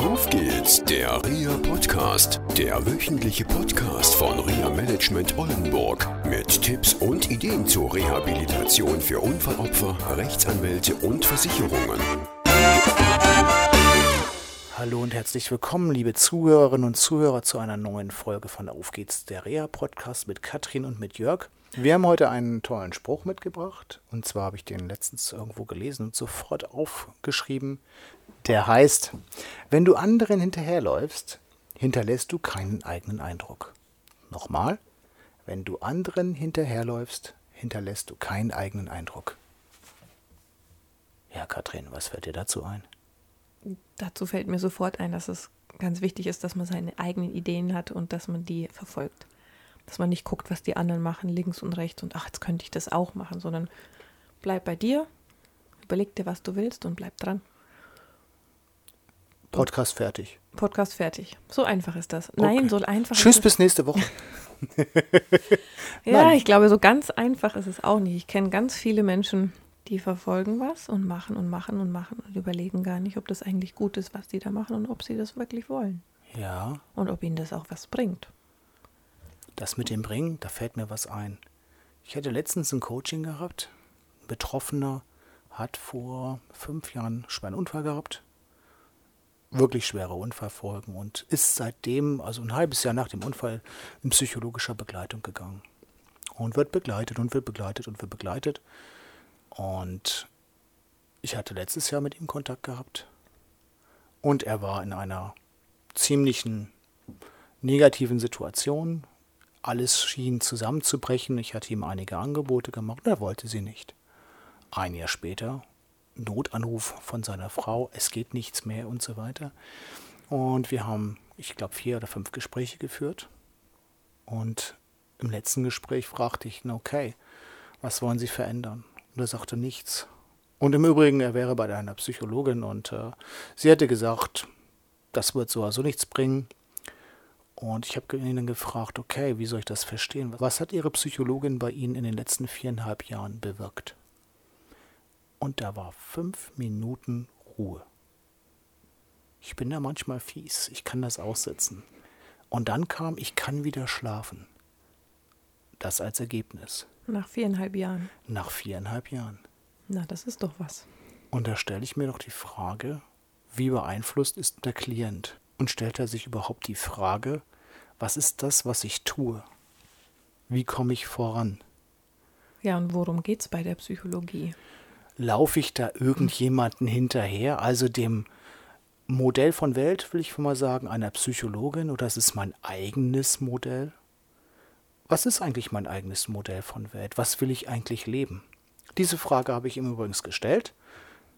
Auf geht's, der RIA Podcast, der wöchentliche Podcast von RIA Management Oldenburg mit Tipps und Ideen zur Rehabilitation für Unfallopfer, Rechtsanwälte und Versicherungen. Hallo und herzlich willkommen, liebe Zuhörerinnen und Zuhörer, zu einer neuen Folge von Auf geht's, der REA Podcast mit Katrin und mit Jörg. Wir haben heute einen tollen Spruch mitgebracht. Und zwar habe ich den letztens irgendwo gelesen und sofort aufgeschrieben. Der heißt, wenn du anderen hinterherläufst, hinterlässt du keinen eigenen Eindruck. Nochmal, wenn du anderen hinterherläufst, hinterlässt du keinen eigenen Eindruck. Ja, Katrin, was fällt dir dazu ein? Dazu fällt mir sofort ein, dass es ganz wichtig ist, dass man seine eigenen Ideen hat und dass man die verfolgt dass man nicht guckt, was die anderen machen, links und rechts und ach, jetzt könnte ich das auch machen, sondern bleib bei dir, überleg dir, was du willst und bleib dran. Podcast fertig. Podcast fertig. So einfach ist das. Okay. Nein, so einfach Tschüss, ist bis nächste Woche. ja, Nein. ich glaube, so ganz einfach ist es auch nicht. Ich kenne ganz viele Menschen, die verfolgen was und machen und machen und machen und überlegen gar nicht, ob das eigentlich gut ist, was die da machen und ob sie das wirklich wollen. Ja. Und ob ihnen das auch was bringt. Das mit dem Bringen, da fällt mir was ein. Ich hatte letztens ein Coaching gehabt. Ein Betroffener hat vor fünf Jahren einen schweren Unfall gehabt. Wirklich schwere Unfallfolgen und ist seitdem, also ein halbes Jahr nach dem Unfall, in psychologischer Begleitung gegangen. Und wird begleitet und wird begleitet und wird begleitet. Und ich hatte letztes Jahr mit ihm Kontakt gehabt. Und er war in einer ziemlichen negativen Situation, alles schien zusammenzubrechen. Ich hatte ihm einige Angebote gemacht, er wollte sie nicht. Ein Jahr später Notanruf von seiner Frau, es geht nichts mehr und so weiter. Und wir haben, ich glaube, vier oder fünf Gespräche geführt. Und im letzten Gespräch fragte ich ihn, okay, was wollen Sie verändern? Und er sagte nichts. Und im Übrigen, er wäre bei einer Psychologin und äh, sie hätte gesagt, das wird so also nichts bringen. Und ich habe ihn dann gefragt, okay, wie soll ich das verstehen? Was hat Ihre Psychologin bei Ihnen in den letzten viereinhalb Jahren bewirkt? Und da war fünf Minuten Ruhe. Ich bin da manchmal fies, ich kann das aussetzen. Und dann kam, ich kann wieder schlafen. Das als Ergebnis. Nach viereinhalb Jahren. Nach viereinhalb Jahren. Na, das ist doch was. Und da stelle ich mir doch die Frage, wie beeinflusst ist der Klient? Und stellt er sich überhaupt die Frage, was ist das, was ich tue? Wie komme ich voran? Ja, und worum geht es bei der Psychologie? Laufe ich da irgendjemanden hinterher, also dem Modell von Welt, will ich mal sagen, einer Psychologin, oder ist es mein eigenes Modell? Was ist eigentlich mein eigenes Modell von Welt? Was will ich eigentlich leben? Diese Frage habe ich ihm übrigens gestellt.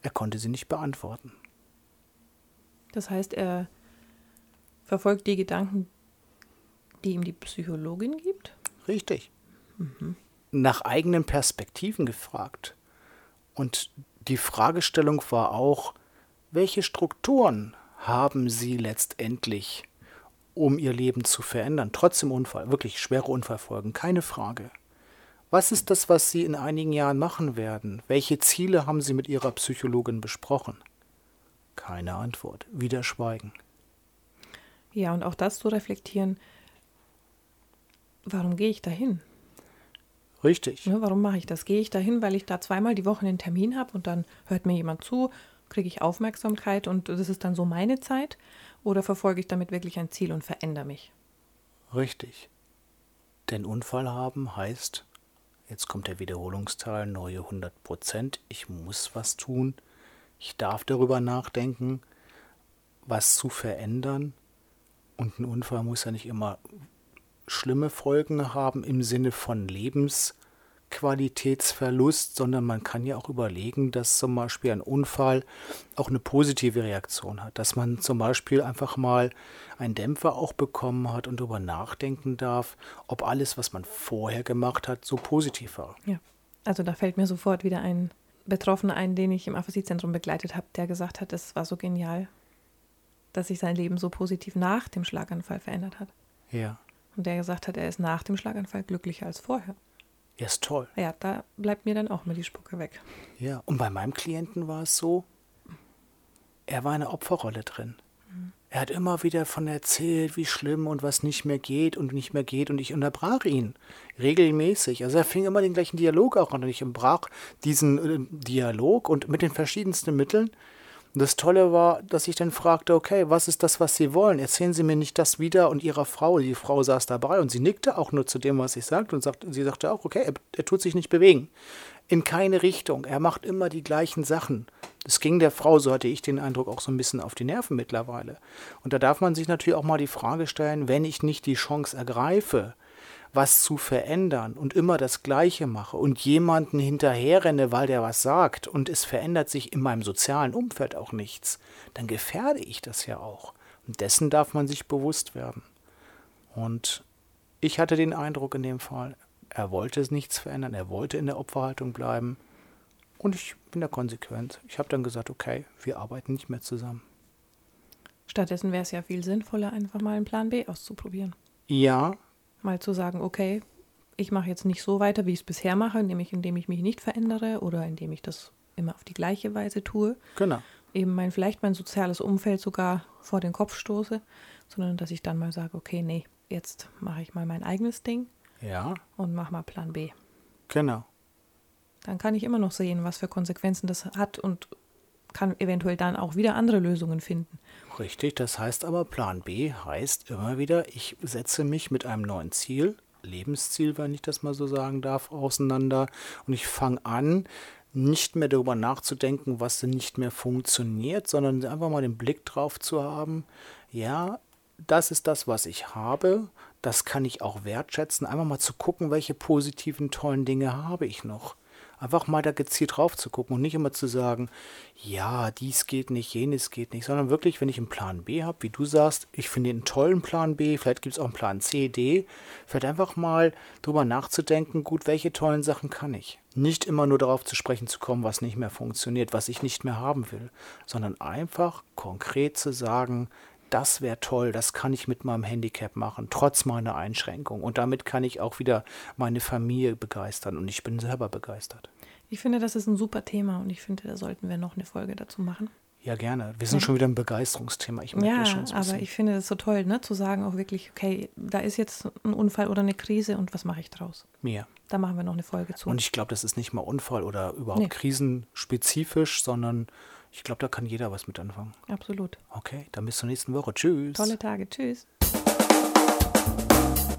Er konnte sie nicht beantworten. Das heißt, er verfolgt die Gedanken, die ihm die Psychologin gibt? Richtig. Mhm. Nach eigenen Perspektiven gefragt. Und die Fragestellung war auch, welche Strukturen haben Sie letztendlich, um Ihr Leben zu verändern, trotz dem Unfall, wirklich schwere Unfallfolgen, keine Frage. Was ist das, was Sie in einigen Jahren machen werden? Welche Ziele haben Sie mit Ihrer Psychologin besprochen? Keine Antwort, wieder Schweigen. Ja, und auch das zu reflektieren, warum gehe ich da hin? Richtig. Ja, warum mache ich das? Gehe ich da hin, weil ich da zweimal die Woche einen Termin habe und dann hört mir jemand zu, kriege ich Aufmerksamkeit und das ist dann so meine Zeit? Oder verfolge ich damit wirklich ein Ziel und verändere mich? Richtig. Denn Unfall haben heißt, jetzt kommt der Wiederholungsteil, neue 100 Prozent, ich muss was tun, ich darf darüber nachdenken, was zu verändern. Und ein Unfall muss ja nicht immer schlimme Folgen haben im Sinne von Lebensqualitätsverlust, sondern man kann ja auch überlegen, dass zum Beispiel ein Unfall auch eine positive Reaktion hat, dass man zum Beispiel einfach mal einen Dämpfer auch bekommen hat und darüber nachdenken darf, ob alles, was man vorher gemacht hat, so positiv war. Ja, also da fällt mir sofort wieder ein Betroffener ein, den ich im Aphasiezentrum begleitet habe, der gesagt hat, es war so genial, dass sich sein Leben so positiv nach dem Schlaganfall verändert hat. Ja. Und der gesagt hat, er ist nach dem Schlaganfall glücklicher als vorher. Ja, ist toll. Ja, da bleibt mir dann auch mal die Spucke weg. Ja, und bei meinem Klienten war es so, er war in einer Opferrolle drin. Mhm. Er hat immer wieder von erzählt, wie schlimm und was nicht mehr geht und nicht mehr geht und ich unterbrach ihn regelmäßig. Also er fing immer den gleichen Dialog auch an und ich unterbrach diesen äh, Dialog und mit den verschiedensten Mitteln. Und das Tolle war, dass ich dann fragte, okay, was ist das, was Sie wollen? Erzählen Sie mir nicht das wieder und Ihrer Frau. Die Frau saß dabei und sie nickte auch nur zu dem, was ich sagte und sagte, sie sagte auch, okay, er, er tut sich nicht bewegen. In keine Richtung. Er macht immer die gleichen Sachen. Das ging der Frau, so hatte ich den Eindruck, auch so ein bisschen auf die Nerven mittlerweile. Und da darf man sich natürlich auch mal die Frage stellen, wenn ich nicht die Chance ergreife, was zu verändern und immer das Gleiche mache und jemanden hinterherrenne, weil der was sagt und es verändert sich in meinem sozialen Umfeld auch nichts, dann gefährde ich das ja auch. Und dessen darf man sich bewusst werden. Und ich hatte den Eindruck in dem Fall, er wollte es nichts verändern, er wollte in der Opferhaltung bleiben. Und ich bin da konsequent. Ich habe dann gesagt, okay, wir arbeiten nicht mehr zusammen. Stattdessen wäre es ja viel sinnvoller, einfach mal einen Plan B auszuprobieren. Ja, Mal zu sagen, okay, ich mache jetzt nicht so weiter, wie ich es bisher mache, nämlich indem ich mich nicht verändere oder indem ich das immer auf die gleiche Weise tue. genau. Eben mein, vielleicht mein soziales Umfeld sogar vor den Kopf stoße, sondern dass ich dann mal sage, okay, nee, jetzt mache ich mal mein eigenes Ding Ja, und mache mal Plan B. genau. Dann kann ich immer noch sehen, was für Konsequenzen das hat und kann eventuell dann auch wieder andere Lösungen finden. Richtig, das heißt aber, Plan B heißt immer wieder, ich setze mich mit einem neuen Ziel, Lebensziel, wenn ich das mal so sagen darf, auseinander und ich fange an, nicht mehr darüber nachzudenken, was nicht mehr funktioniert, sondern einfach mal den Blick drauf zu haben, ja, das ist das, was ich habe, das kann ich auch wertschätzen, einfach mal zu gucken, welche positiven, tollen Dinge habe ich noch. Einfach mal da gezielt drauf zu gucken und nicht immer zu sagen, ja, dies geht nicht, jenes geht nicht, sondern wirklich, wenn ich einen Plan B habe, wie du sagst, ich finde einen tollen Plan B, vielleicht gibt es auch einen Plan C, D, vielleicht einfach mal drüber nachzudenken, gut, welche tollen Sachen kann ich? Nicht immer nur darauf zu sprechen zu kommen, was nicht mehr funktioniert, was ich nicht mehr haben will, sondern einfach konkret zu sagen, das wäre toll, das kann ich mit meinem Handicap machen, trotz meiner Einschränkung. Und damit kann ich auch wieder meine Familie begeistern und ich bin selber begeistert. Ich finde, das ist ein super Thema und ich finde, da sollten wir noch eine Folge dazu machen. Ja, gerne. Wir sind schon wieder ein Begeisterungsthema. Ich merke Ja, schon so aber bisschen. ich finde das so toll, ne, zu sagen auch wirklich, okay, da ist jetzt ein Unfall oder eine Krise und was mache ich draus? Mir. Da machen wir noch eine Folge zu. Und ich glaube, das ist nicht mal Unfall oder überhaupt Nee. krisenspezifisch, sondern ich glaube, da kann jeder was mit anfangen. Absolut. Okay, dann bis zur nächsten Woche. Tschüss. Tolle Tage. Tschüss.